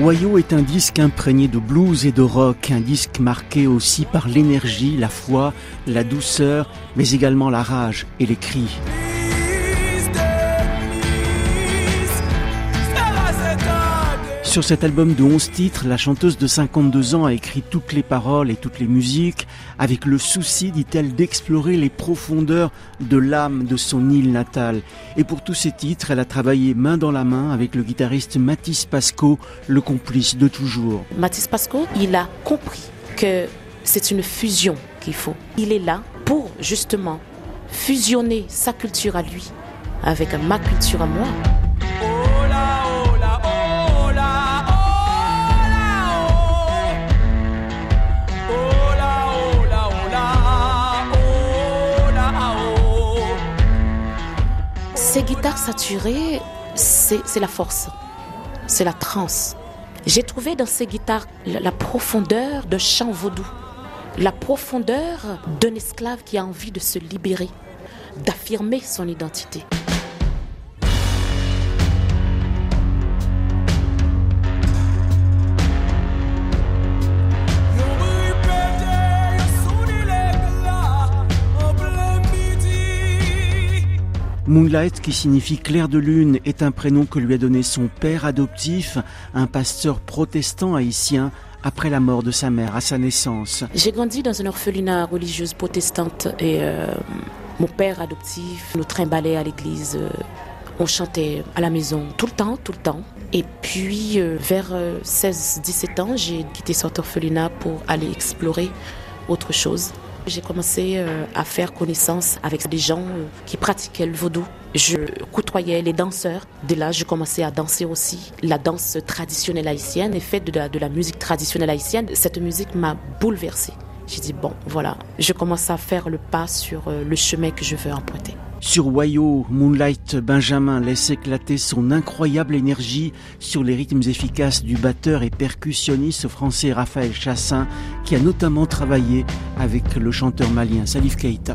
Wayo est un disque imprégné de blues et de rock, un disque marqué aussi par l'énergie, la foi, la douceur, mais également la rage et les cris. Sur cet album de 11 titres, la chanteuse de 52 ans a écrit toutes les paroles et toutes les musiques avec le souci, dit-elle, d'explorer les profondeurs de l'âme de son île natale. Et pour tous ces titres, elle a travaillé main dans la main avec le guitariste Mathis Pasco, le complice de toujours. Mathis Pasco, il a compris que c'est une fusion qu'il faut. Il est là pour justement fusionner sa culture à lui avec ma culture à moi. Ces guitares saturées, c'est la force, c'est la transe. J'ai trouvé dans ces guitares la, profondeur de chant vaudou, la profondeur d'un esclave qui a envie de se libérer, d'affirmer son identité. Moonlight, qui signifie clair de lune, est un prénom que lui a donné son père adoptif, un pasteur protestant haïtien, après la mort de sa mère à sa naissance. J'ai grandi dans une orphelinat religieuse protestante et euh, mon père adoptif nous trimballait à l'église. Euh, on chantait à la maison tout le temps, tout le temps. Et puis, euh, vers 16-17 ans, j'ai quitté cet orphelinat pour aller explorer autre chose. J'ai commencé euh, à faire connaissance avec des gens euh, qui pratiquaient le vaudou. Je côtoyais les danseurs. De là, je commençais à danser aussi la danse traditionnelle haïtienne et faite de la, de la musique traditionnelle haïtienne. Cette musique m'a bouleversée. J'ai dit, bon, voilà, je commence à faire le pas sur euh, le chemin que je veux emprunter. Sur Wayo, Moonlight Benjamin laisse éclater son incroyable énergie sur les rythmes efficaces du batteur et percussionniste français Raphaël Chassin, qui a notamment travaillé avec le chanteur malien Salif Keita.